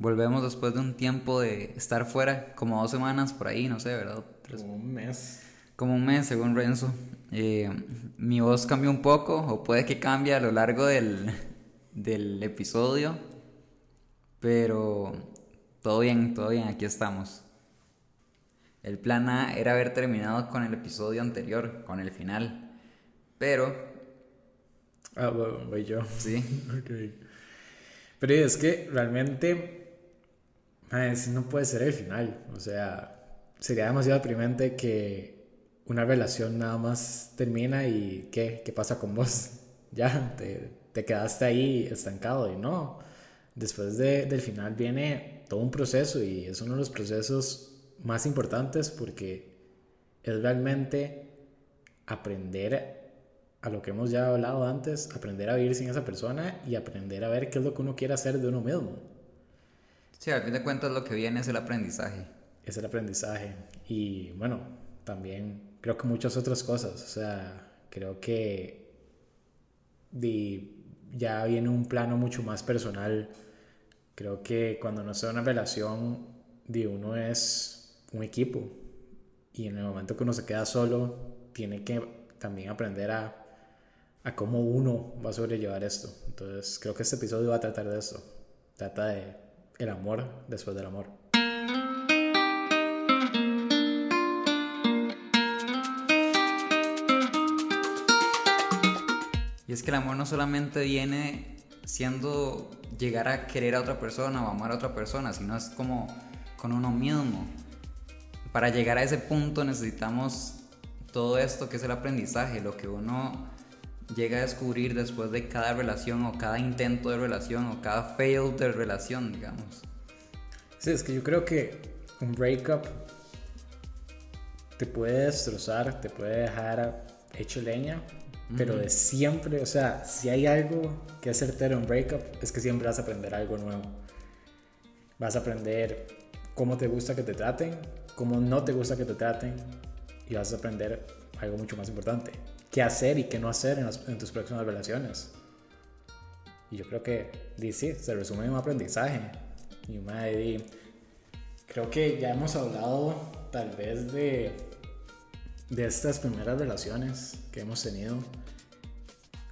Volvemos después de un tiempo de estar fuera, como dos semanas por ahí, no sé, ¿verdad? Como un mes. Como un mes, según Renzo. Eh, mi voz cambió un poco, o puede que cambie a lo largo del, del episodio, pero todo bien, todo bien, aquí estamos. El plan A era haber terminado con el episodio anterior, con el final, pero... Ah, bueno, voy yo. Sí. ok. Pero es que realmente ese no puede ser el final. O sea, sería demasiado deprimente que una relación nada más termina y ¿qué? ¿Qué pasa con vos? Ya, te, te quedaste ahí estancado y no. Después de, del final viene todo un proceso y es uno de los procesos más importantes porque es realmente aprender a lo que hemos ya hablado antes, aprender a vivir sin esa persona y aprender a ver qué es lo que uno quiere hacer de uno mismo. Sí, al fin de cuentas lo que viene es el aprendizaje. Es el aprendizaje. Y bueno, también creo que muchas otras cosas. O sea, creo que ya viene un plano mucho más personal. Creo que cuando no está una relación, de uno es un equipo. Y en el momento que uno se queda solo, tiene que también aprender a, a cómo uno va a sobrellevar esto. Entonces, creo que este episodio va a tratar de eso. Trata de el amor después del amor. Y es que el amor no solamente viene siendo llegar a querer a otra persona o amar a otra persona, sino es como con uno mismo. Para llegar a ese punto necesitamos todo esto que es el aprendizaje, lo que uno llega a descubrir después de cada relación o cada intento de relación o cada fail de relación, digamos. Sí, es que yo creo que un breakup te puede destrozar, te puede dejar hecho leña, pero de siempre, o sea, si hay algo que es certero en breakup, es que siempre vas a aprender algo nuevo. Vas a aprender cómo te gusta que te traten, cómo no te gusta que te traten, y vas a aprender algo mucho más importante, qué hacer y qué no hacer en, tus próximas relaciones. Y yo creo que, sí, se resume en un aprendizaje. Y madre, creo que ya hemos hablado tal vez de, de estas primeras relaciones que hemos tenido.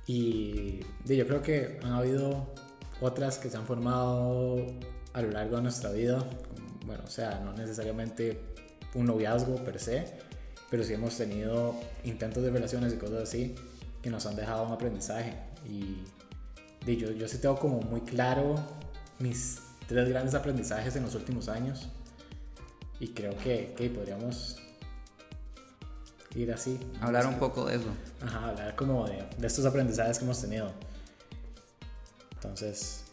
Y yo creo que han habido otras que se han formado a lo largo de nuestra vida. Bueno, o sea, no necesariamente un noviazgo per se, pero sí hemos tenido intentos de relaciones y cosas así que nos han dejado un aprendizaje. Y, yo, yo sí tengo como muy claro mis tres grandes aprendizajes en los últimos años. Y creo que, que podríamos ir así. Hablar un poco de eso. Ajá, hablar como de, de estos aprendizajes que hemos tenido. Entonces.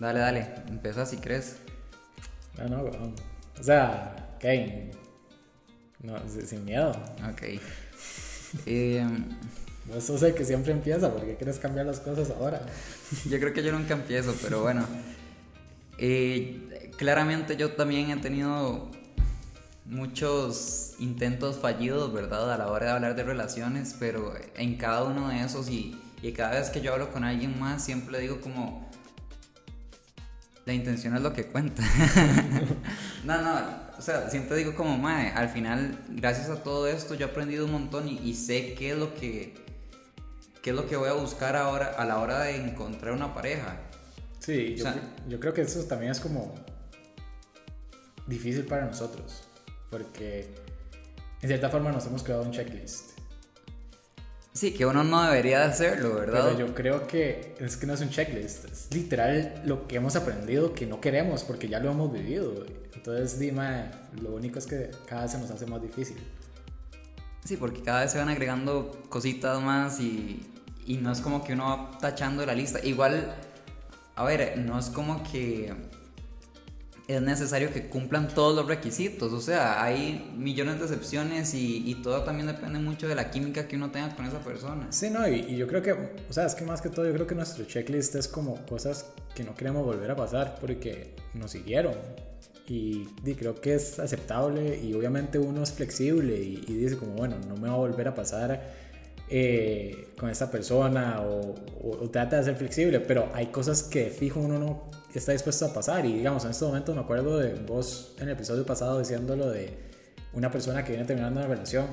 Dale, dale, empieza si crees. No, no, O sea, Kane, no, sin miedo. Ok. eh, Vos sos el que siempre empieza, porque quieres cambiar las cosas ahora. yo creo que yo nunca empiezo, pero bueno. Eh, claramente yo también he tenido muchos intentos fallidos, ¿verdad? A la hora de hablar de relaciones, pero en cada uno de esos y, y cada vez que yo hablo con alguien más, siempre le digo como, la intención es lo que cuenta. no, no, o sea, siempre digo como, mae, al final, gracias a todo esto, yo he aprendido un montón y, sé qué es lo que, qué es lo que voy a buscar ahora a la hora de encontrar una pareja. Sí, yo, yo creo que eso también es como difícil para nosotros, porque en cierta forma nos hemos creado un checklist. Sí, que uno no debería hacerlo, ¿verdad? Pero yo creo que es que no es un checklist, es literal lo que hemos aprendido que no queremos porque ya lo hemos vivido. Entonces, Dima, lo único es que cada vez se nos hace más difícil. Sí, porque cada vez se van agregando cositas más y, y no es como que uno va tachando la lista. Igual, a ver, no es como que es necesario que cumplan todos los requisitos. O sea, hay millones de excepciones y, y, todo también depende mucho de la química que uno tenga con esa persona. Sí, no, y, yo creo que, o sea, es que más que todo, yo creo que nuestro checklist es como cosas que no queremos volver a pasar porque nos siguieron. Y, y creo que es aceptable y obviamente uno es flexible y, dice como, bueno, no me va a volver a pasar eh, con esta persona o, o, trata de ser flexible, pero hay cosas que fijo uno no está dispuesto a pasar. Y digamos, en este momento me acuerdo de vos en el episodio pasado diciéndolo de una persona que viene terminando una relación.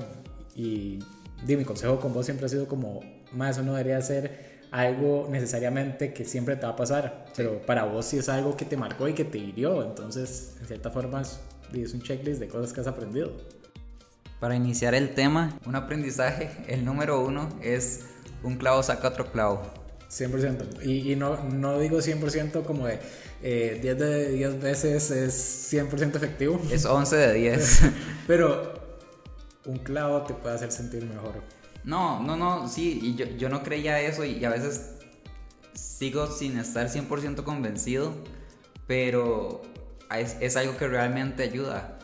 Y di, mi consejo con vos siempre ha sido como, más eso no debería ser algo necesariamente que siempre te va a pasar, pero para vos sí es algo que te marcó y que te hirió, entonces en cierta forma es un checklist de cosas que has aprendido. Para iniciar el tema, un aprendizaje, el número uno es un clavo saca otro clavo. 100%. Y, y no, no digo 100% como de 10 eh, de 10 veces es 100% efectivo. Es 11 de 10. Pero un clavo te puede hacer sentir mejor. No, no, no, sí, y yo, yo no creía eso y, a veces sigo sin estar 100% convencido, pero es, es, algo que realmente ayuda.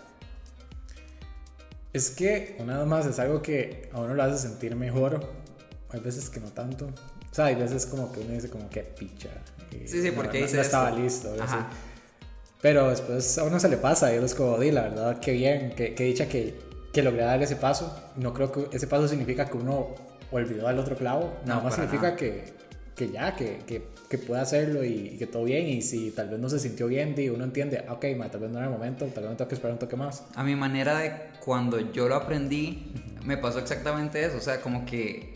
Es que, una vez más, es algo que a uno lo hace sentir mejor, hay veces que no tanto. O sea, hay veces como que uno dice como que picha. Sí, sí, porque no, estaba listo. Pero después a uno se le pasa y uno es como, di, la verdad, qué bien, qué, qué dicha que que logré dar ese paso. No creo que ese paso significa que uno olvidó al otro clavo. Nada más significa que, que, ya, que, que, que puede hacerlo y, que todo bien. Y si tal vez no se sintió bien, y uno entiende, ok, tal vez no era el momento, tal vez me tengo que esperar un toque más. A mi manera de cuando yo lo aprendí, me pasó exactamente eso. O sea, como que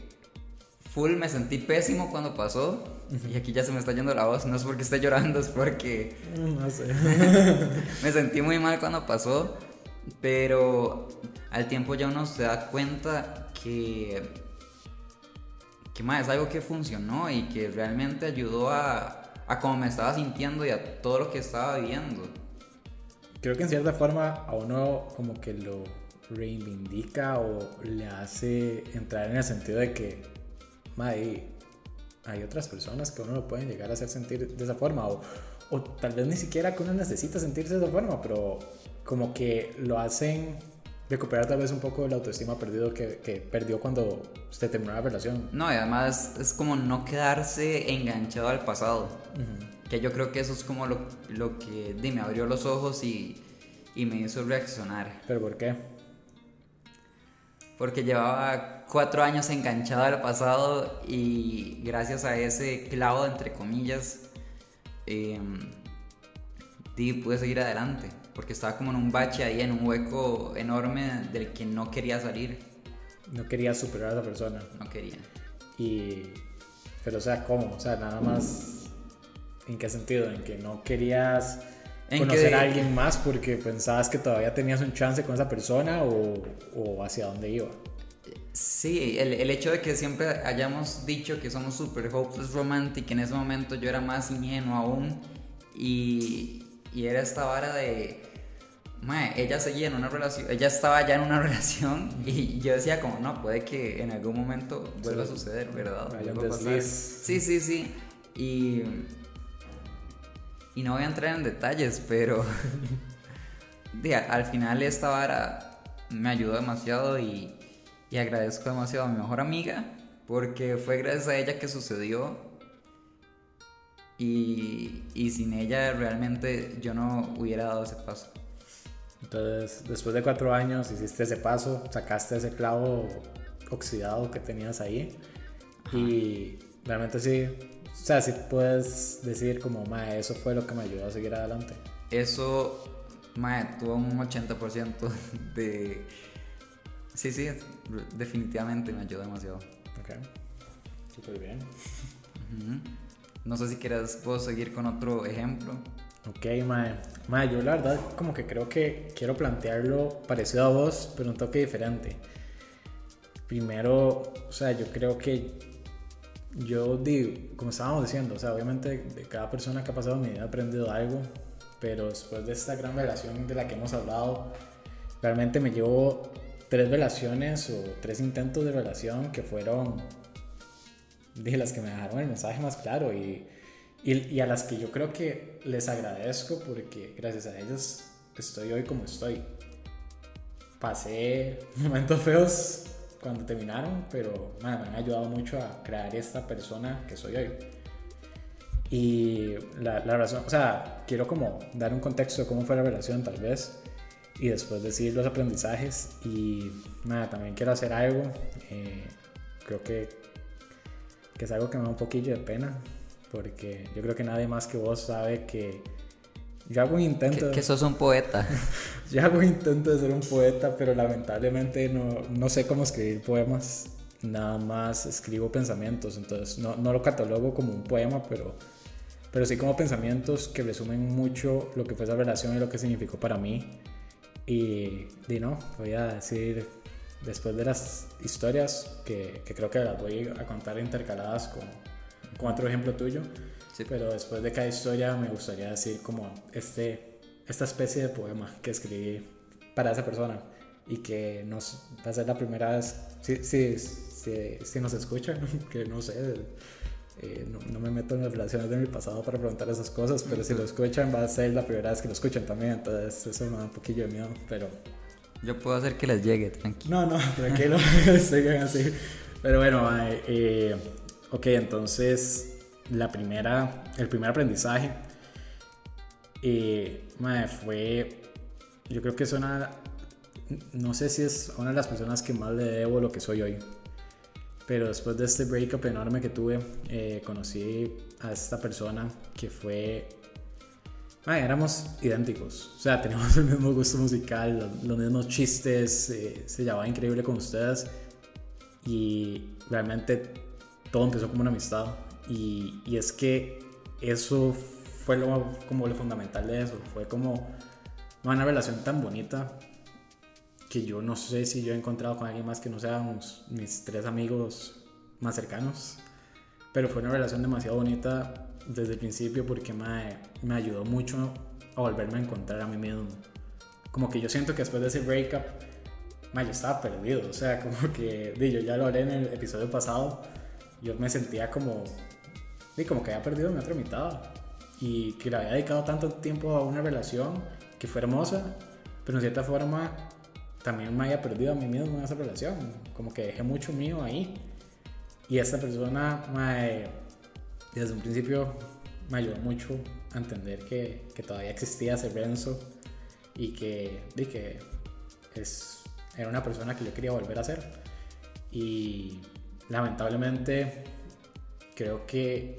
full me sentí pésimo cuando pasó. Y aquí ya se me está yendo la voz. No es porque esté llorando, es porque. No sé. me sentí muy mal cuando pasó. Pero al tiempo ya uno se da cuenta que, que más es algo que funcionó y que realmente ayudó a, a cómo me estaba sintiendo y a todo lo que estaba viviendo. Creo que en cierta forma a uno como que lo reivindica o le hace entrar en el sentido de que hay, hay otras personas que uno lo pueden llegar a hacer sentir de esa forma o, o tal vez ni siquiera que uno necesita sentirse de esa forma, pero como que lo hacen recuperar tal vez un poco la autoestima perdido que, que, perdió cuando usted terminó la relación. No, y además es como no quedarse enganchado al pasado. Que yo creo que eso es como lo, lo que me abrió los ojos y, y, me hizo reaccionar. ¿Pero por qué? Porque llevaba cuatro años enganchado al pasado y gracias a ese clavo, entre comillas, eh, pude seguir adelante porque estaba como en un bache ahí, en un hueco enorme del que no quería salir. No quería superar a esa persona. No quería. Y, pero o sea, ¿cómo? O sea, nada más, ¿en qué sentido? ¿En que no querías conocer a alguien más porque pensabas que todavía tenías un chance con esa persona o, o hacia dónde iba? Sí, el, el, hecho de que siempre hayamos dicho que somos super hopeless romantic, en ese momento yo era más ingenuo aún y, y era esta vara de. ella seguía en una relación, ella estaba ya en una relación y yo decía como, no, puede que en algún momento vuelva a suceder, ¿verdad? Sí, sí, sí. Y, y no voy a entrar en detalles, pero al final esta vara me ayudó demasiado y, y agradezco demasiado a mi mejor amiga porque fue gracias a ella que sucedió. Y, y, sin ella realmente yo no hubiera dado ese paso. Entonces, después de cuatro años hiciste ese paso, sacaste ese clavo oxidado que tenías ahí. Y realmente sí, o sea, sí puedes decir como, mae, eso fue lo que me ayudó a seguir adelante. Eso, mae, tuvo un 80% de... Sí, sí, definitivamente me ayudó demasiado. Ok, súper bien. No sé si quieras vos seguir con otro ejemplo. Ok, mae. Mae, yo la verdad como que creo que quiero plantearlo parecido a vos, pero un toque diferente. Primero, o sea, yo creo que yo digo, como estábamos diciendo, o sea, obviamente de cada persona que ha pasado mi vida he aprendido algo, pero después de esta gran relación de la que hemos hablado, realmente me llevo tres relaciones o tres intentos de relación que fueron de las que me dejaron el mensaje más claro y, y, a las que yo creo que les agradezco porque gracias a ellos estoy hoy como estoy. Pasé momentos feos cuando terminaron, pero me han ayudado mucho a crear esta persona que soy hoy. Y la, la, razón, o sea, quiero como dar un contexto de cómo fue la relación tal vez y después decir los aprendizajes y nada, también quiero hacer algo. Eh, creo que que es algo que me da un poquillo de pena, porque yo creo que nadie más que vos sabe que yo hago un intento... Que, que sos un poeta. yo hago un intento de ser un poeta, pero lamentablemente no, no sé cómo escribir poemas, nada más escribo pensamientos, entonces no, no lo catalogo como un poema, pero, pero sí como pensamientos que resumen mucho lo que fue esa relación y lo que significó para mí. Y, y no, voy a decir después de las historias, que, que, creo que las voy a contar intercaladas con, con otro ejemplo tuyo, sí. pero después de cada historia me gustaría decir como este, esta especie de poema que escribí para esa persona y que nos va a ser la primera vez, si, si, si, si nos escuchan, que no sé, eh, no, no, me meto en las relaciones de mi pasado para preguntar esas cosas, pero si lo escuchan va a ser la primera vez que lo escuchan también, entonces eso me da un poquillo de miedo, pero yo puedo hacer que les llegue, tranquilo. No, no, tranquilo, sigan así. Pero bueno, eh, ok, entonces la primera, el primer aprendizaje eh, fue, yo creo que es una, no sé si es una de las personas que más le debo lo que soy hoy. Pero después de este breakup enorme que tuve, eh, conocí a esta persona que fue Ah, éramos idénticos. O sea, teníamos el mismo gusto musical, los, los mismos chistes, eh, se llevaba increíble con ustedes. Y realmente todo empezó como una amistad. Y, y es que eso fue lo, como lo fundamental de eso. Fue como una relación tan bonita que yo no sé si yo he encontrado con alguien más que no sean mis tres amigos más cercanos. Pero fue una relación demasiado bonita desde el principio porque me, me ayudó mucho a volverme a encontrar a mí mismo. Como que yo siento que después de ese breakup, ma, yo estaba perdido. O sea, como que, yo ya lo hablé en el episodio pasado, yo me sentía como, di, como que había perdido mi otra mitad. Y que le había dedicado tanto tiempo a una relación que fue hermosa, pero en cierta forma también me había perdido a mí mismo en esa relación. Como que dejé mucho mío ahí. Y esta persona, desde un principio me ayudó mucho a entender que, todavía existía ese Renzo y que, y es, era una persona que yo quería volver a ser. Y lamentablemente creo que,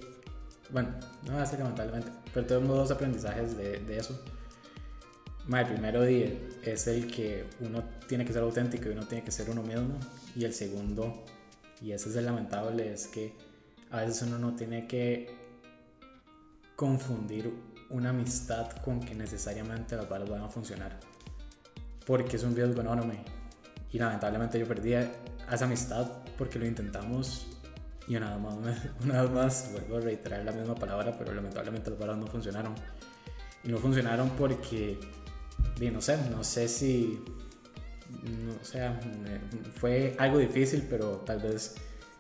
bueno, no voy a lamentablemente, pero tengo dos aprendizajes de, de eso. el primero es el que uno tiene que ser auténtico y uno tiene que ser uno mismo. Y el segundo, y ese es el lamentable, es que a veces uno no tiene que confundir una amistad con que necesariamente las balas van a funcionar. Porque es un riesgo enorme. Y lamentablemente yo perdí esa amistad porque lo intentamos y vez más, una vez más vuelvo a reiterar la misma palabra, pero lamentablemente las balas no funcionaron. Y no funcionaron porque, no sé, no sé si, no, o sea, fue algo difícil, pero tal vez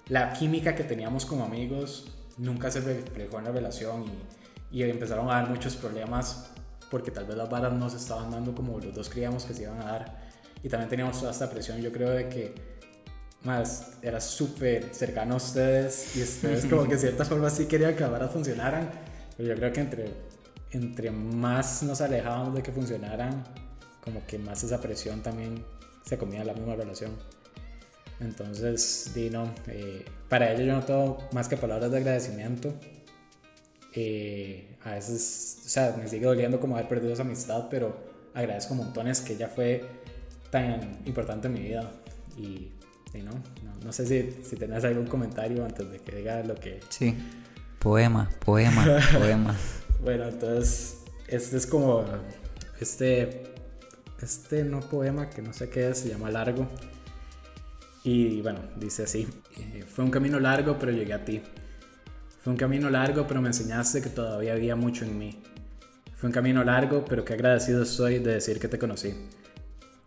la química que teníamos como amigos nunca se reflejó en la relación y, y empezaron a dar muchos problemas porque tal vez las varas no se estaban dando como los dos creíamos que se iban a dar. Y también teníamos toda esta presión, yo creo, de que más era súper cercano a ustedes y ustedes como que de cierta forma sí querían que las varas funcionaran. Pero yo creo que entre, entre más nos alejábamos de que funcionaran, como que más esa presión también se comía la misma relación. Entonces, Dino, eh, para ello yo no tengo más que palabras de agradecimiento. Eh, a veces, o sea, me sigue doliendo como haber perdido esa amistad, pero agradezco montones que ella fue tan importante en mi vida. Y, no, no, sé si, si tenés algún comentario antes de que diga lo que... Sí, poema, poema, poema. bueno, entonces, este es como, este, este no poema, que no sé qué es, se llama Largo. Y bueno, dice así, eh, fue un camino largo pero llegué a ti. Fue un camino largo pero me enseñaste que todavía había mucho en mí. Fue un camino largo pero qué agradecido estoy de decir que te conocí.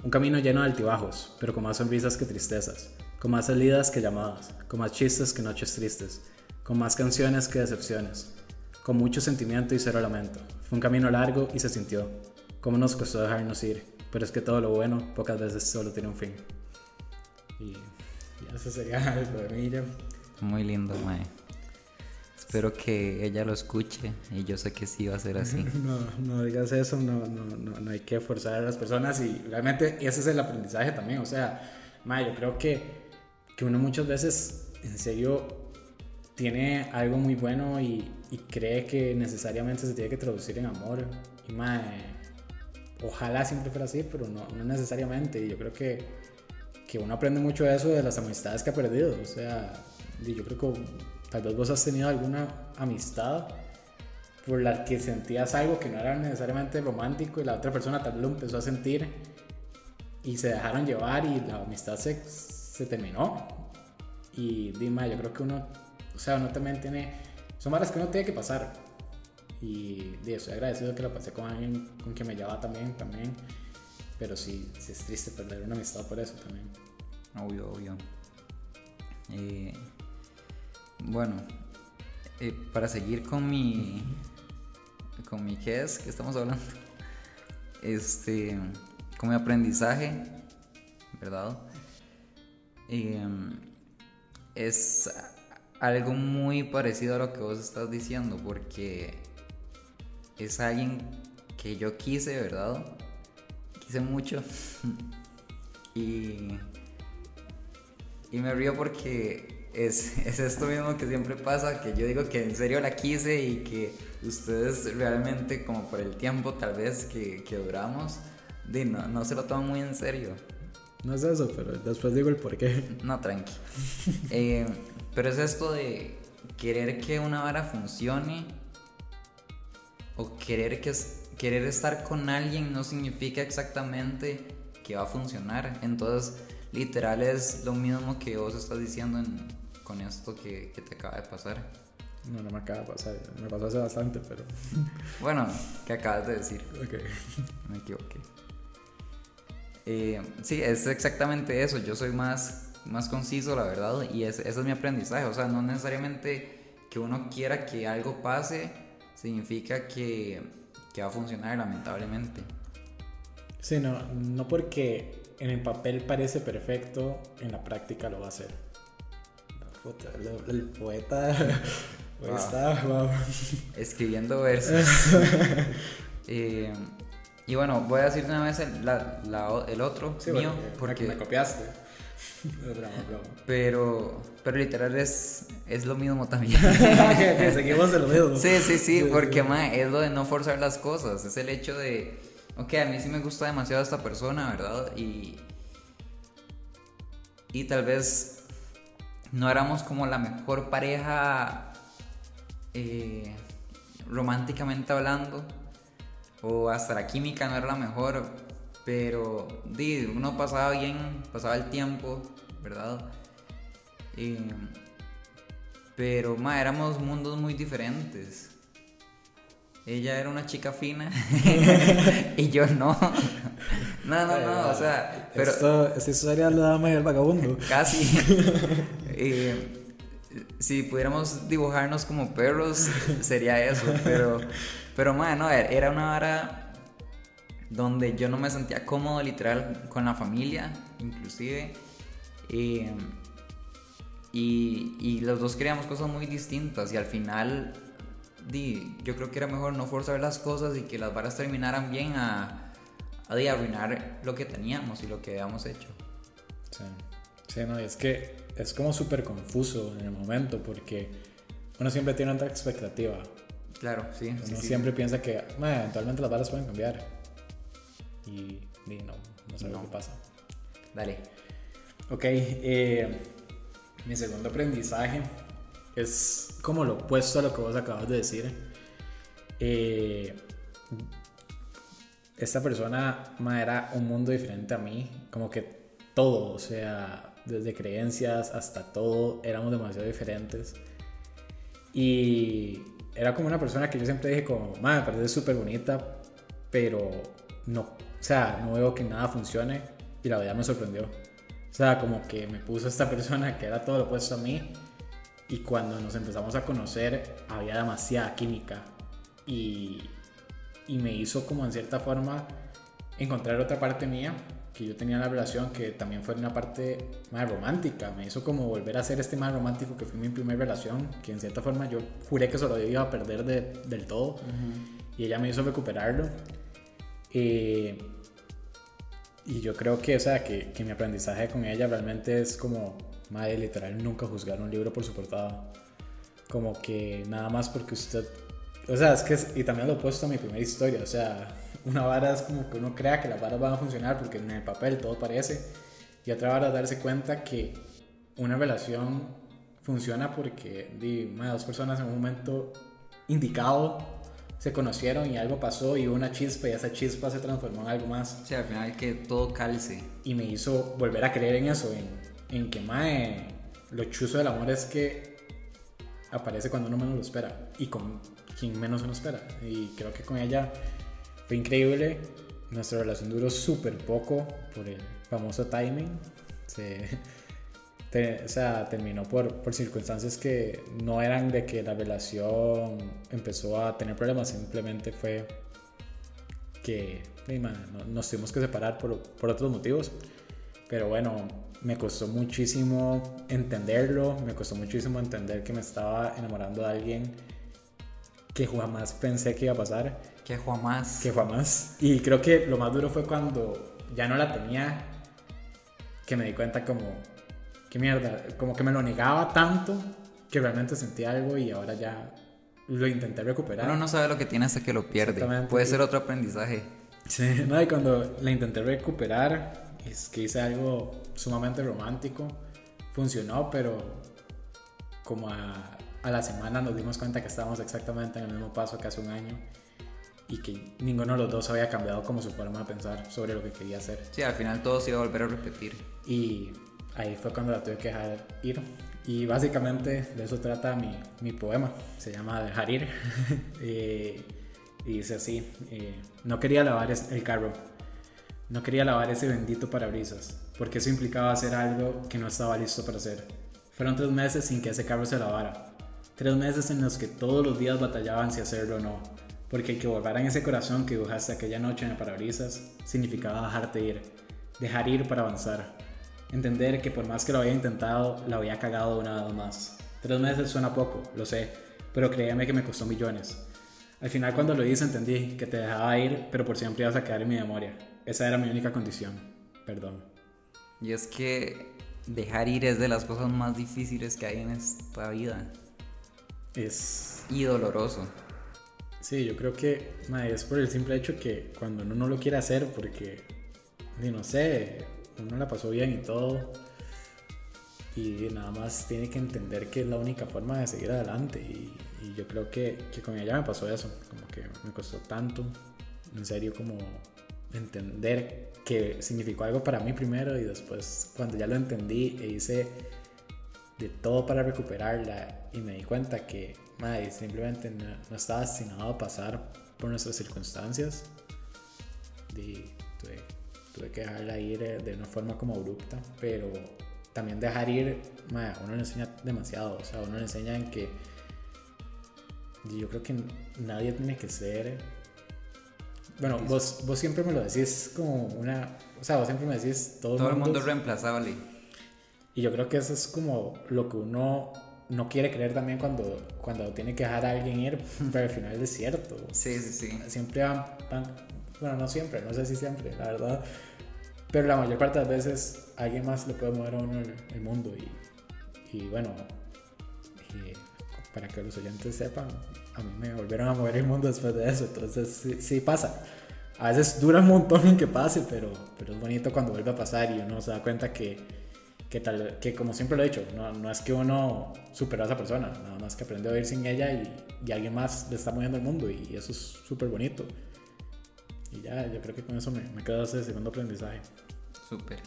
Un camino lleno de altibajos, pero con más sonrisas que tristezas, con más salidas que llamadas, con más chistes que noches tristes, con más canciones que decepciones, con mucho sentimiento y cero lamento. Fue un camino largo y se sintió. Cómo nos costó dejarnos ir, pero es que todo lo bueno pocas veces solo tiene un fin. Y, eso sería el poemillo. Muy lindo, Mae. Espero que ella lo escuche y yo sé que sí va a ser así. No, no digas eso, no, no, no, no hay que forzar a las personas y realmente ese es el aprendizaje también. O sea, Mae, yo creo que, que uno muchas veces en serio tiene algo muy bueno y, y cree que necesariamente se tiene que traducir en amor. Y mae, ojalá siempre fuera así, pero no, no necesariamente. Y yo creo que, que uno aprende mucho de eso de las amistades que ha perdido. O sea, yo creo que tal vez vos has tenido alguna amistad por la que sentías algo que no era necesariamente romántico y la otra persona tal vez lo empezó a sentir y se dejaron llevar y la amistad se, se terminó. Y Dima, yo creo que uno, o sea, uno también tiene, son malas que uno tiene que pasar. Y de estoy agradecido que lo pasé con alguien con quien me llevaba también, también. Pero sí, sí es triste perder una amistad por eso también. Obvio, obvio. Eh, bueno, eh, para seguir con mi con mi qué es que estamos hablando. Este, con mi aprendizaje, ¿verdad? Em, es algo muy parecido a lo que vos estás diciendo, porque es alguien que yo quise, ¿verdad? Quise mucho. y, y me río porque es, es esto mismo que siempre pasa, que yo digo que en serio la quise y que ustedes realmente como por el tiempo tal vez que, que duramos, no, no se lo toman muy en serio. No es eso, pero después digo el por qué. No, tranqui. Eh, pero es esto de querer que una vara funcione o querer, que, querer estar con alguien no significa exactamente que va a funcionar. Entonces, literal es lo mismo que vos estás diciendo con esto que, que te acaba de pasar. No, no me acaba de pasar. Me pasó hace bastante, pero. Bueno, ¿qué acabas de decir? Ok. Me equivoqué. Eh, sí, es exactamente eso. Yo soy más, más conciso, la verdad, y ese es mi aprendizaje. O sea, no necesariamente que uno quiera que algo pase significa que, que va a funcionar, lamentablemente. Sí, no, no porque en el papel parece perfecto, en la práctica lo va a hacer. El, poeta Escribiendo versos. Eh, y bueno, voy a decir una vez el, el otro mío. porque me copiaste. Pero, pero literal es, es lo mismo también. seguimos en lo mismo. Sí, sí, sí, porque es lo de no forzar las cosas. Es el hecho de, ok, a mí sí me gusta demasiado esta persona, ¿verdad? Y, y tal vez no éramos como la mejor pareja eh, románticamente hablando, o hasta la química no era la mejor, pero di, uno pasaba bien, pasaba el tiempo, ¿verdad? pero ma, éramos mundos muy diferentes. Ella era una chica fina y yo no. No, no, no, o sea, pero... Esto, esto sería la dama y el vagabundo. Casi. si pudiéramos dibujarnos como perros, sería eso, pero, pero bueno, era una vara donde yo no me sentía cómodo literal con la familia, inclusive. y, y, los dos queríamos cosas muy distintas y al final di, yo creo que era mejor no forzar las cosas y que las varas terminaran bien a, a arruinar lo que teníamos y lo que habíamos hecho. Sí, sí no, y es que es como súper confuso en el momento porque uno siempre tiene otra expectativa. Claro, sí. Uno siempre piensa que eventualmente las balas pueden cambiar. Y, no, no sé lo que pasa. Dale. Ok, eh, mi segundo aprendizaje es como lo opuesto a lo que vos acabas de decir. Eh, esta persona era un mundo diferente a mí, como que todo, o sea, desde creencias hasta todo, éramos demasiado diferentes. Y era como una persona que yo siempre dije como, madre, me parece súper bonita, pero no, o sea, no veo que nada funcione y la verdad me sorprendió. O sea, como que me puso esta persona que era todo lo opuesto a mí y cuando nos empezamos a conocer había demasiada química y, y me hizo como en cierta forma encontrar otra parte mía que yo tenía en la relación que también fue una parte más romántica. Me hizo como volver a ser este más romántico que fue mi primera relación, que en cierta forma yo juré que solo iba a perder del todo. Y ella me hizo recuperarlo. Eh, y yo creo que, o sea, que, que, mi aprendizaje con ella realmente es como, madre, literal, nunca juzgar un libro por su portada. como que nada más porque usted, o sea, es que, y también lo he puesto en mi primera historia, o sea, una vara es como que uno crea que las varas van a funcionar porque en el papel todo parece, y otra vara es darse cuenta que una relación funciona porque di, ma, dos personas en un momento indicado se conocieron y algo pasó y hubo una chispa y esa chispa se transformó en algo más. O sea, al final que todo calce. Y me hizo volver a creer en eso, en, en que mae, lo chuzo del amor es que aparece cuando uno menos lo espera y con quien menos uno espera. Y creo que con ella fue increíble. Nuestra relación duró súper poco por el famoso timing. Se, te- o sea, terminó por, por circunstancias que no eran de que la relación empezó a tener problemas, simplemente fue que nos tuvimos que separar por, por otros motivos. Pero bueno, me costó muchísimo entenderlo, me costó muchísimo entender que me estaba enamorando de alguien que jamás pensé que iba a pasar, Que jamás. que jamás. Y creo que lo más duro fue cuando ya no la tenía, que me di cuenta como, qué mierda, como que me lo negaba tanto que realmente sentí algo y ahora ya lo intenté recuperar. Uno no sabe lo que tiene hasta que lo pierde. Puede ser otro aprendizaje. Sí, no, y cuando la intenté recuperar, es que hice algo sumamente romántico, funcionó, pero como a, a la semana nos dimos cuenta que estábamos exactamente en el mismo paso que hace un año y que ninguno de los dos había cambiado como su forma de pensar sobre lo que quería hacer. Sí, al final todo se iba a volver a repetir. Y ahí fue cuando la tuve que dejar ir. Y básicamente de eso trata mi, mi poema. Se llama Dejar ir. Eh, y dice así, eh, no quería lavar el carro. No quería lavar ese bendito parabrisas, porque eso implicaba hacer algo que no estaba listo para hacer. Fueron tres meses sin que ese carro se lavara. Tres meses en los que todos los días batallaban si hacerlo o no. Porque el que volvaran ese corazón que dibujaste aquella noche en el parabrisas significaba dejarte ir. Dejar ir para avanzar. Entender que por más que lo había intentado, la había cagado una vez más. Tres meses suena poco, lo sé, pero créeme que me costó millones. Al final cuando lo hice entendí que te dejaba ir, pero por siempre ibas a quedar en mi memoria. Esa era mi única condición. Perdón. Y es que dejar ir es de las cosas más difíciles que hay en esta vida. Es... Y doloroso. Sí, yo creo que es por el simple hecho que cuando uno no lo quiere hacer, porque, ni no sé, uno la pasó bien y todo, y nada más tiene que entender que es la única forma de seguir adelante. Y, yo creo que con ella me pasó eso, como que me costó tanto, en serio, como entender que significó algo para mí primero y después cuando ya lo entendí e hice de todo para recuperarla y me di cuenta que madre, simplemente no, no estaba destinado a pasar por nuestras circunstancias y tuve, tuve que dejarla ir eh, de una forma como abrupta pero también dejar ir madre, uno le enseña demasiado o sea uno le enseña en que yo creo que nadie tiene que ser bueno vos, vos siempre me lo decís como una o sea vos siempre me decís todo, Todo el mundo es- es reemplazable. Y yo creo que eso es como lo que uno no quiere creer también cuando, cuando tiene que dejar a alguien ir, pero al final es cierto. Sí, sí, sí. Siempre van, van- bueno, no siempre, no sé si siempre, la verdad, pero la mayor parte de las veces alguien más le puede mover a uno el, el mundo y, y bueno, y para que los oyentes sepan, a mí me volvieron a mover el mundo después de eso, entonces sí, sí pasa. A veces dura un montón en que pase, pero, pero es bonito cuando vuelve a pasar y uno se da cuenta que, que, tal, que como siempre lo he dicho, no, no es que uno superó a esa persona, nada más que aprendió a vivir sin ella y, y alguien más le está moviendo el mundo y eso es súper bonito. Y ya, yo creo que con eso me, me quedo ese segundo aprendizaje. Súper.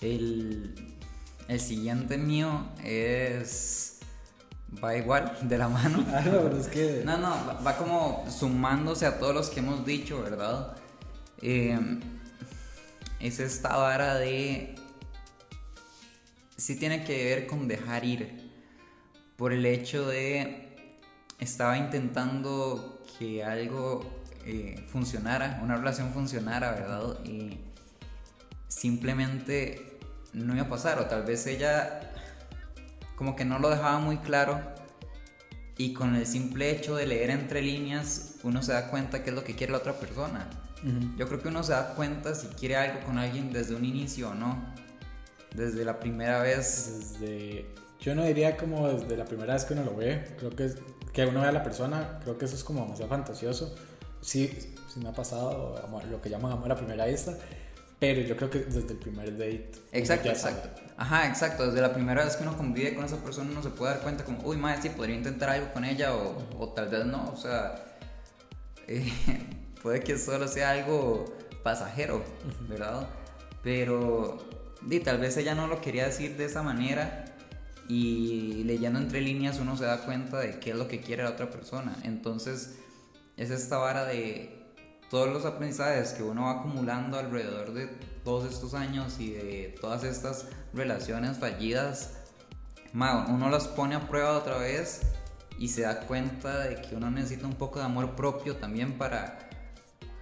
El, el siguiente mío es. Va igual, de la mano. Ah, no, es que... No, no, va, va como sumándose a todos los que hemos dicho, ¿verdad? Eh, es esta vara de. Sí tiene que ver con dejar ir. Por el hecho de. Estaba intentando que algo eh, funcionara, una relación funcionara, ¿verdad? Y simplemente no iba a pasar, o tal vez ella como que no lo dejaba muy claro y con el simple hecho de leer entre líneas uno se da cuenta qué es lo que quiere la otra persona. Yo creo que uno se da cuenta si quiere algo con alguien desde un inicio o no. Desde la primera vez. Desde yo no diría como desde la primera vez que uno lo ve, creo que, que uno ve a la persona, creo que eso es como demasiado fantasioso. Sí, sí me ha pasado lo que llaman amor a primera vista, pero yo creo que desde el primer date. Exacto, exacto. Ajá, exacto. Desde la primera vez que uno convive con esa persona, uno se puede dar cuenta como, uy, madre, sí, podría intentar algo con ella o, o tal vez no. O sea, eh, puede que solo sea algo pasajero, ¿verdad? Pero y tal vez ella no lo quería decir de esa manera y leyendo entre líneas uno se da cuenta de qué es lo que quiere la otra persona. Entonces es esta vara de todos los aprendizajes que uno va acumulando alrededor de todos estos años y de todas estas relaciones fallidas, uno las pone a prueba otra vez y se da cuenta de que uno necesita un poco de amor propio también para,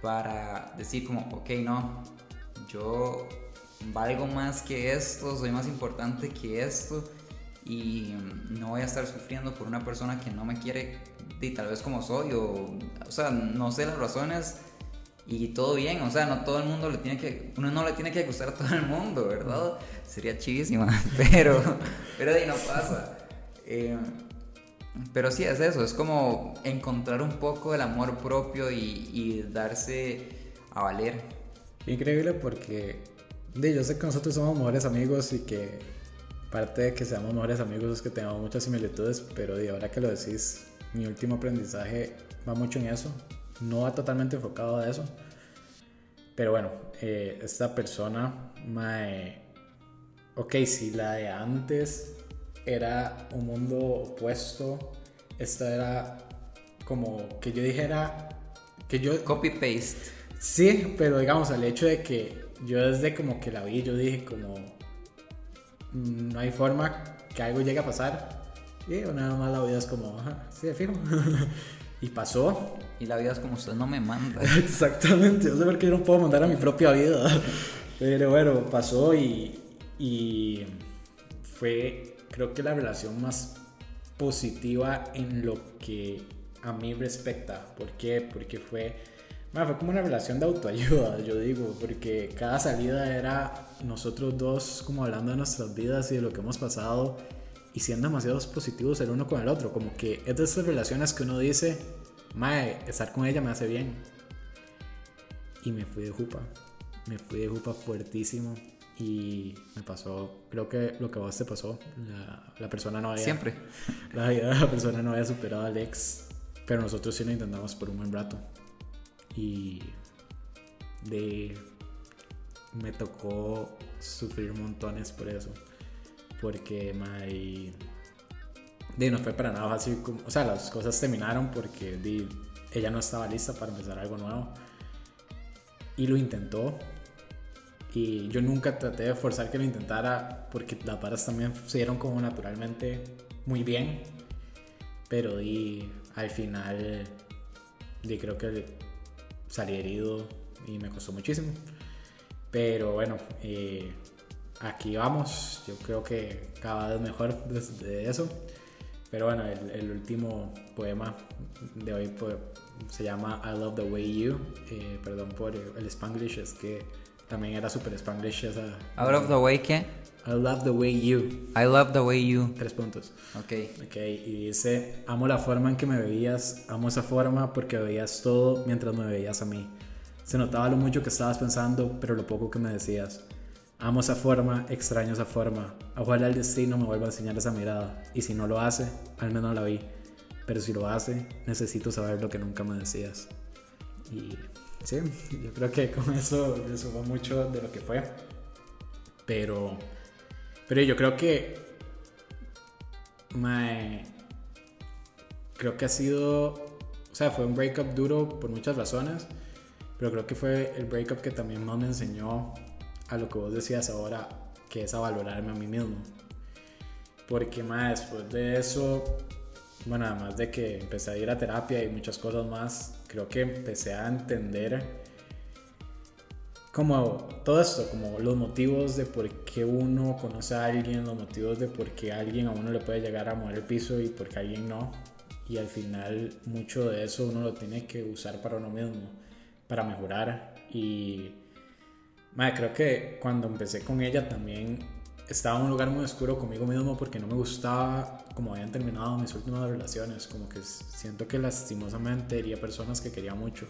para decir como, ok, no, yo valgo más que esto, soy más importante que esto y no voy a estar sufriendo por una persona que no me quiere y tal vez como soy o, o sea, no sé las razones y todo bien, o sea, no todo el mundo le tiene que, uno no le tiene que gustar a todo el mundo, ¿verdad? Sería chivísima, pero, pero ahí no pasa. Eh, pero sí es eso, es como encontrar un poco el amor propio y, y darse a valer. Increíble porque yo sé que nosotros somos mejores amigos y que parte de que seamos mejores amigos es que tengamos muchas similitudes, pero de ahora que lo decís, mi último aprendizaje va mucho en eso, no va totalmente enfocado a eso. Pero bueno, eh, esta persona, mae, ok, si la de antes era un mundo opuesto, esta era como que yo dijera que yo... Copy paste. Sí, pero digamos, el hecho de que yo desde como que la vi, yo dije como, mm, no hay forma que algo llegue a pasar. Y nada más la vida es como, ajá, sí, fijo. y pasó. Y la vida es como usted no me manda. Exactamente, yo sé por qué yo no puedo mandar a mi propia vida. Pero bueno, pasó y, y fue, creo que la relación más positiva en lo que a mí respecta. ¿Por qué? Porque fue, fue como una relación de autoayuda, yo digo, porque cada salida era nosotros dos como hablando de nuestras vidas y de lo que hemos pasado y siendo demasiado positivos el uno con el otro. Como que es de esas relaciones que uno dice, mae, estar con ella me hace bien. Y me fui de jupa. Me fui de jupa fuertísimo. Y me pasó, creo que lo que a vos te pasó, la, persona no había. Siempre. La, la persona no había superado al ex. Pero nosotros sí lo intentamos por un buen rato. Y de. Me tocó sufrir montones por eso porque my, de, no fue para nada fácil, o sea, las cosas terminaron porque di, ella no estaba lista para empezar algo nuevo y lo intentó y yo nunca traté de forzar que lo intentara porque las varas también se dieron como naturalmente muy bien pero di, al final di, creo que salí herido y me costó muchísimo pero bueno eh, aquí vamos. Yo creo que cada vez mejor desde eso. Pero bueno, el, último poema de hoy se llama I Love the Way You. Eh, perdón por el spanglish, es que también era super spanglish esa. I love the way qué? I love the way you. I love the way you. Tres puntos. Ok. Ok, y dice, amo la forma en que me veías, amo esa forma porque veías todo mientras me veías a mí. Se notaba lo mucho que estabas pensando, pero lo poco que me decías. Amo esa forma, extraño esa forma. Ojalá el destino me vuelva a enseñar esa mirada. Y si no lo hace, al menos la vi. Pero si lo hace, necesito saber lo que nunca me decías. Y sí, yo creo que con eso resumo mucho de lo que fue. Pero, pero yo creo que creo que ha sido, o sea, fue un breakup duro por muchas razones, pero creo que fue el breakup que también más me enseñó a lo que vos decías ahora, que es a valorarme a mí mismo. Porque más después de eso, bueno, además de que empecé a ir a terapia y muchas cosas más, creo que empecé a entender como todo esto, como los motivos de por qué uno conoce a alguien, los motivos de por qué alguien a uno le puede llegar a mover el piso y por qué alguien no. Y al final mucho de eso uno lo tiene que usar para uno mismo, para mejorar y creo que cuando empecé con ella también estaba en un lugar muy oscuro conmigo mismo porque no me gustaba como habían terminado mis últimas relaciones. Como que siento que lastimosamente hería personas que quería mucho.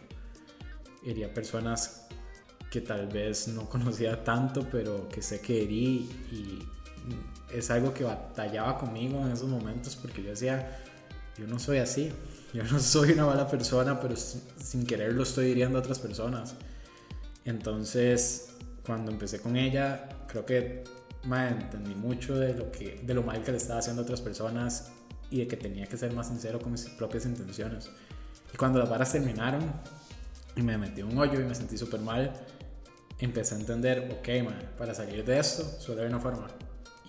Hería personas que tal vez no conocía tanto, pero que sé que herí y es algo que batallaba conmigo en esos momentos porque yo decía, yo no soy así, yo no soy una mala persona, pero sin querer lo estoy hiriendo a otras personas. Entonces, cuando empecé con ella, creo que me entendí mucho de lo, que, de lo mal que le estaba haciendo a otras personas y de que tenía que ser más sincero con mis propias intenciones. Y cuando las varas terminaron y me metí un hoyo y me sentí súper mal, empecé a entender, ok, para salir de esto solo hay una forma.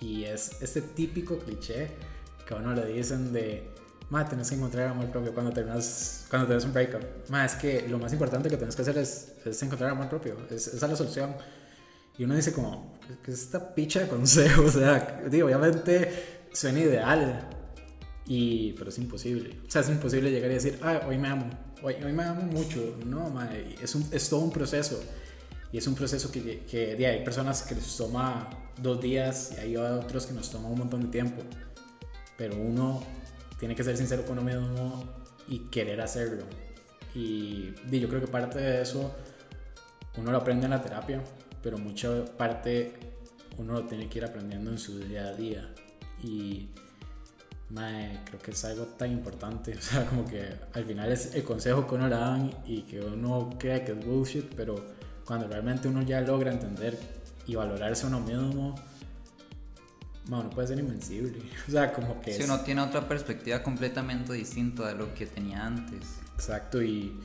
Y es este típico cliché que a uno le dicen de, ma, tenés que encontrar amor propio cuando terminas, cuando tienes un breakup. Ma, es que lo más importante que tienes que hacer es, es encontrar amor propio. Es, esa es la solución. Y uno dice como, ¿qué es esta picha de consejo? O sea, digo, obviamente suena ideal, y, pero es imposible. O sea, es imposible llegar y decir, ah, hoy me amo, hoy, hoy me amo mucho. No, ma, es, un, es todo un proceso. Y es un proceso que, que hay personas que les toma dos días y hay otros que nos toma un montón de tiempo. Pero uno tiene que ser sincero con uno mismo y querer hacerlo. Y, yo creo que parte de eso uno lo aprende en la terapia, pero mucha parte uno lo tiene que ir aprendiendo en su día a día. Y creo que es algo tan importante. O sea, como que al final es el consejo que uno le dan y que uno cree que es bullshit, pero cuando realmente uno ya logra entender y valorarse a uno mismo, no puede ser invencible. O sea, como que... Si uno tiene otra perspectiva completamente distinta de lo que tenía antes. Exacto, y,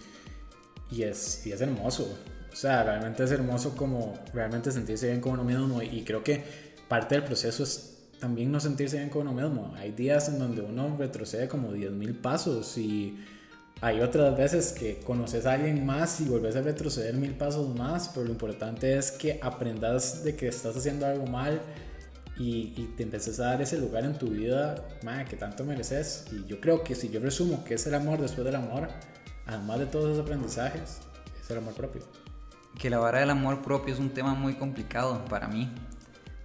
y, es, y es hermoso. O sea, realmente es hermoso como realmente sentirse bien con uno mismo y creo que parte del proceso es también no sentirse bien con uno mismo. Hay días en donde uno retrocede como 10.000 pasos y hay otras veces que conoces a alguien más y volvés a retroceder mil pasos más, pero lo importante es que aprendas de que estás haciendo algo mal y, y te empeces a dar ese lugar en tu vida que tanto mereces. Y yo creo que si yo resumo qué es el amor después del amor, además de todos esos aprendizajes, es el amor propio. Que la vara del amor propio es un tema muy complicado para mí.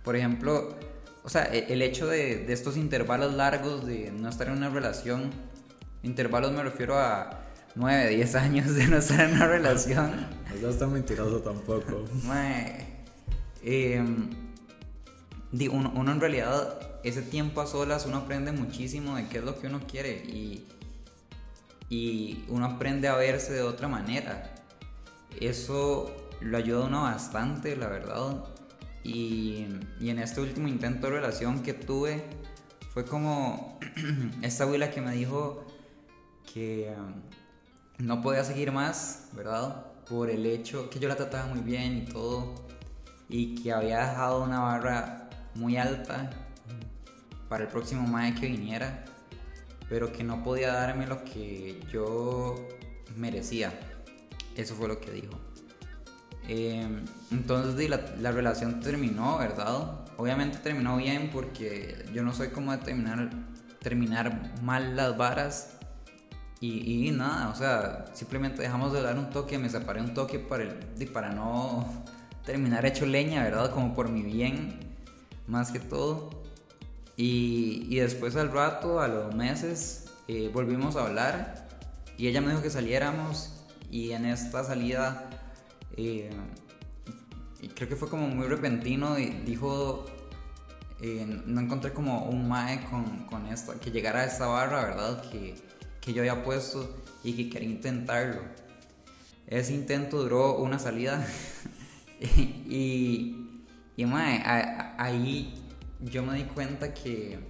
Por ejemplo, o sea, e, el hecho de, de estos intervalos largos de no estar en una relación Intervalos me refiero a 9, 10 años de no estar en una relación. No es tan mentiroso tampoco. Eh, uno, uno, en realidad, ese tiempo a solas, uno aprende muchísimo de qué es lo que uno quiere y, y uno aprende a verse de otra manera. Eso lo ayuda a uno bastante, la verdad. Y, y en este último intento de relación que tuve, fue como esta abuela que me dijo, que um, no podía seguir más, ¿verdad? Por el hecho que yo la trataba muy bien y todo, y que había dejado una barra muy alta para el próximo mae que viniera, pero que no podía darme lo que yo merecía. Eso fue lo que dijo. Em, entonces la, la, relación terminó, ¿verdad? Obviamente terminó bien porque yo no soy como de terminar, terminar mal las varas y, nada, o sea, simplemente dejamos de dar un toque, me separé un toque para, el, para no terminar hecho leña, ¿verdad? Como por mi bien, más que todo. Y, y después al rato, a los meses, eh, volvimos a hablar y ella me dijo que saliéramos y en esta salida, eh, creo que fue como muy repentino dijo, eh, no encontré como un mae con, con esto, que llegara a esta barra, ¿verdad? Que que yo había puesto y que quería intentarlo. Ese intento duró una salida y, y ahí yo me di cuenta que,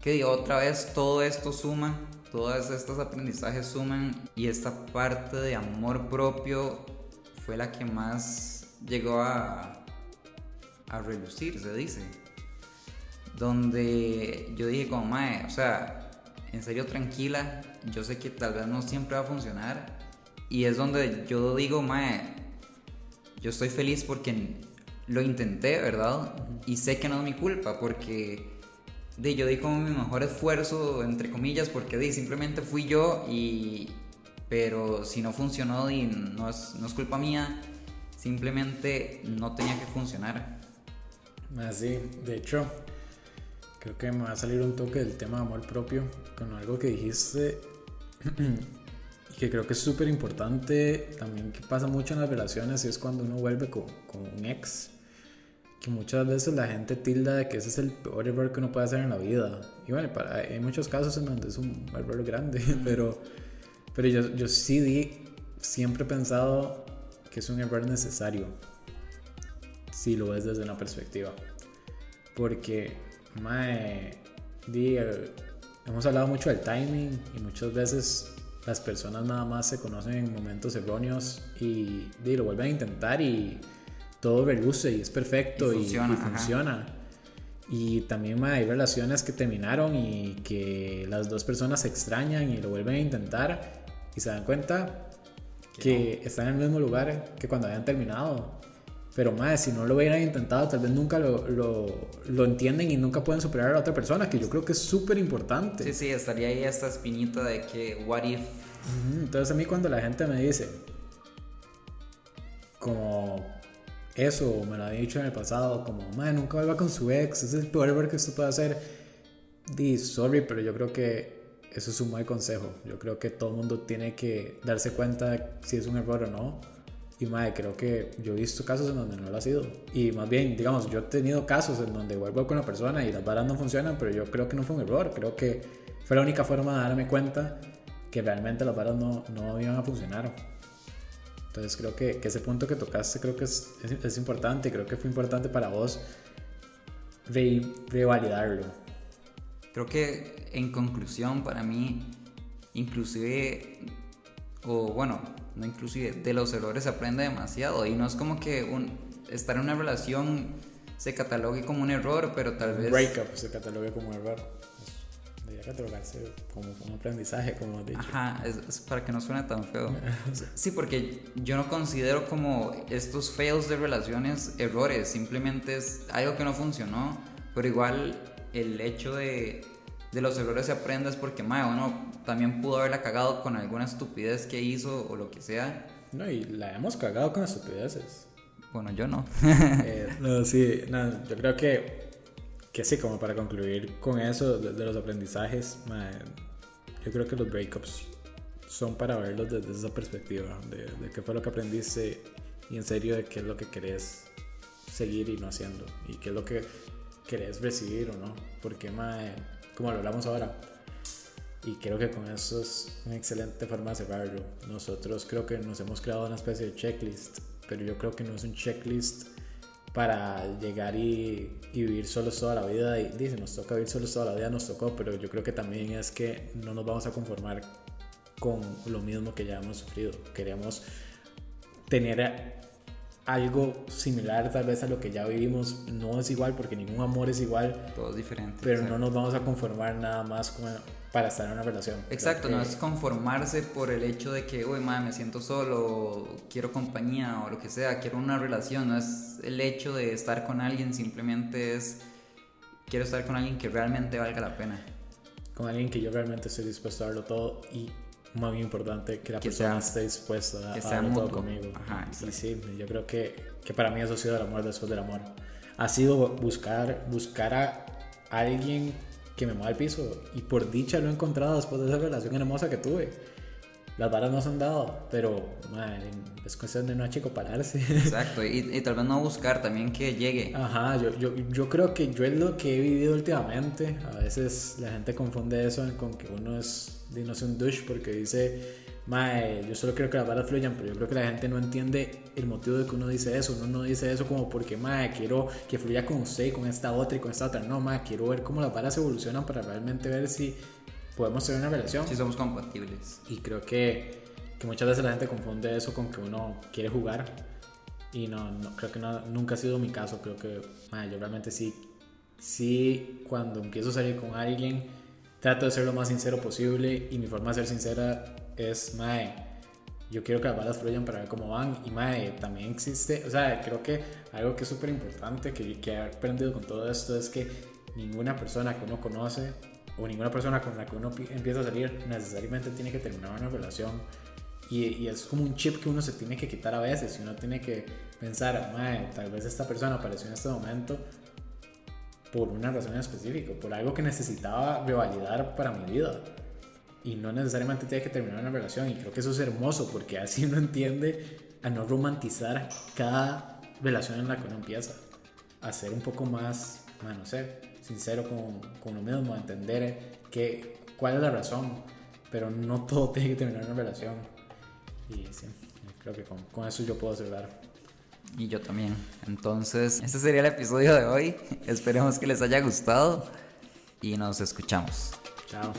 que otra vez todo esto suma, todos estos aprendizajes suman y esta parte de amor propio fue la que más llegó a, a relucir, se dice. Donde yo dije como, mae, o sea, en serio tranquila, yo sé que tal vez no siempre va a funcionar y es donde yo digo, mae, yo estoy feliz porque lo intenté, ¿verdad? Y sé que no es mi culpa porque de, yo di como mi mejor esfuerzo, entre comillas, porque di, simplemente fui yo y... Pero si no funcionó no es, no es culpa mía, simplemente no tenía que funcionar. Así, de hecho, creo que me va a salir un toque del tema de amor propio con algo que dijiste y que creo que es súper importante también que pasa mucho en las relaciones y es cuando uno vuelve con, con, un ex que muchas veces la gente tilda de que ese es el peor error que uno puede hacer en la vida. Y bueno, para, hay muchos casos en donde es un error grande pero, pero yo, yo sí di, siempre he pensado que es un error necesario si lo ves desde una perspectiva. Porque mae, di, hemos hablado mucho del timing y muchas veces las personas nada más se conocen en momentos erróneos y, lo vuelven a intentar y todo reluce y es perfecto y funciona. Y, también hay relaciones que terminaron y que las dos personas se extrañan y lo vuelven a intentar y se dan cuenta que están en el mismo lugar que cuando habían terminado. Pero más, si no lo hubieran intentado, tal vez nunca lo, lo, lo, entienden y nunca pueden superar a la otra persona, que yo creo que es súper importante. Sí, sí, estaría ahí esta espinita de que, what if. Entonces a mí cuando la gente me dice, como eso, me lo había dicho en el pasado, como, madre, nunca vuelva con su ex, ese es el error que usted puede hacer. Di, sorry, pero yo creo que eso es un mal consejo. Yo creo que todo el mundo tiene que darse cuenta si es un error o no y madre, creo que yo he visto casos en donde no lo ha sido. Y más bien, digamos, yo he tenido casos en donde vuelvo con la persona y las varas no funcionan, pero yo creo que no fue un error. Creo que fue la única forma de darme cuenta que realmente las varas no, no iban a funcionar. Entonces creo que, que, ese punto que tocaste creo que es, es, importante. Creo que fue importante para vos revalidarlo. Creo que en conclusión, para mí, inclusive, o bueno, no inclusive de los errores se aprende demasiado y no es como que un, estar en una relación se catalogue como un error, pero tal vez... Breakup se catalogue como un error. Catalogarse como un aprendizaje, como has dicho. Ajá, es, para que no suene tan feo. sí, porque yo no considero como estos fails de relaciones errores, simplemente es algo que no funcionó, pero igual el hecho de de los errores se aprende es porque, mae, uno también pudo haberla cagado con alguna estupidez que hizo o lo que sea. No, y la hemos cagado con estupideces. Bueno, yo no. Eh, no, sí, no, yo creo que, que sí, como para concluir con eso de, los aprendizajes, yo creo que los breakups son para verlos desde esa perspectiva, de, de qué fue lo que aprendiste y en serio de qué es lo que querés seguir y no haciendo, y qué es lo que querés recibir o no, porque, mae como lo hablamos ahora. Y creo que con eso es una excelente forma de cerrarlo. Nosotros creo que nos hemos creado una especie de checklist, pero yo creo que no es un checklist para llegar y, vivir solos toda la vida. Y dice, nos toca vivir solos toda la vida, nos tocó, pero yo creo que también es que no nos vamos a conformar con lo mismo que ya hemos sufrido. Queremos tener algo similar tal vez a lo que ya vivimos. No es igual porque ningún amor es igual. Todo es diferente. Pero no nos vamos a conformar nada más para estar en una relación. Exacto, no es conformarse por el hecho de que, uy, madre, me siento solo, quiero compañía o lo que sea, quiero una relación. No es el hecho de estar con alguien, simplemente es, quiero estar con alguien que realmente valga la pena. Con alguien que yo realmente estoy dispuesto a darlo todo y muy importante que la persona esté dispuesta a todo conmigo. Ajá, sí, sí, yo creo que, que, para mí eso ha sido el amor después del amor. Ha sido buscar, buscar a alguien que me mueva al piso y por dicha lo he encontrado después de esa relación hermosa que tuve. Las varas no se han dado, pero es cuestión de no achicopalarse. Exacto, y, y, tal vez no buscar también que llegue. Ajá, yo, yo, yo creo que yo es lo que he vivido últimamente. A veces la gente confunde eso con que uno es de no ser un douche porque dice, mae, yo solo quiero que las balas fluyan, pero yo creo que la gente no entiende el motivo de que uno dice eso. Uno no dice eso como porque, mae, quiero que fluya con usted, con esta otra y con esta otra. No, mae, quiero ver cómo las balas evolucionan para realmente ver si podemos tener una relación. Si somos compatibles. Y creo que, que muchas veces la gente confunde eso con que uno quiere jugar. Y no, no creo que no, nunca ha sido mi caso. Creo que, mae, yo realmente sí, sí, cuando empiezo a salir con alguien trato de ser lo más sincero posible y mi forma de ser sincera es, mae, yo quiero que las balas fluyan para ver cómo van y mae, también existe, o sea, creo que algo que es súper importante que, que he aprendido con todo esto es que ninguna persona que uno conoce o ninguna persona con la que uno empieza a salir necesariamente tiene que terminar una relación y, es como un chip que uno se tiene que quitar a veces y uno tiene que pensar, tal vez esta persona apareció en este momento por una razón específica, por algo que necesitaba revalidar para mi vida. Y no necesariamente tiene que terminar una relación. Y creo que eso es hermoso porque así uno entiende a no romantizar cada relación en la que uno empieza. A ser un poco más, no sé, sincero con, con uno mismo, entender que, cuál es la razón. Pero no todo tiene que terminar una relación. Y sí, creo que con, con eso yo puedo asegurar. Y yo también. Entonces, este sería el episodio de hoy. Esperemos que les haya gustado y nos escuchamos. Chao.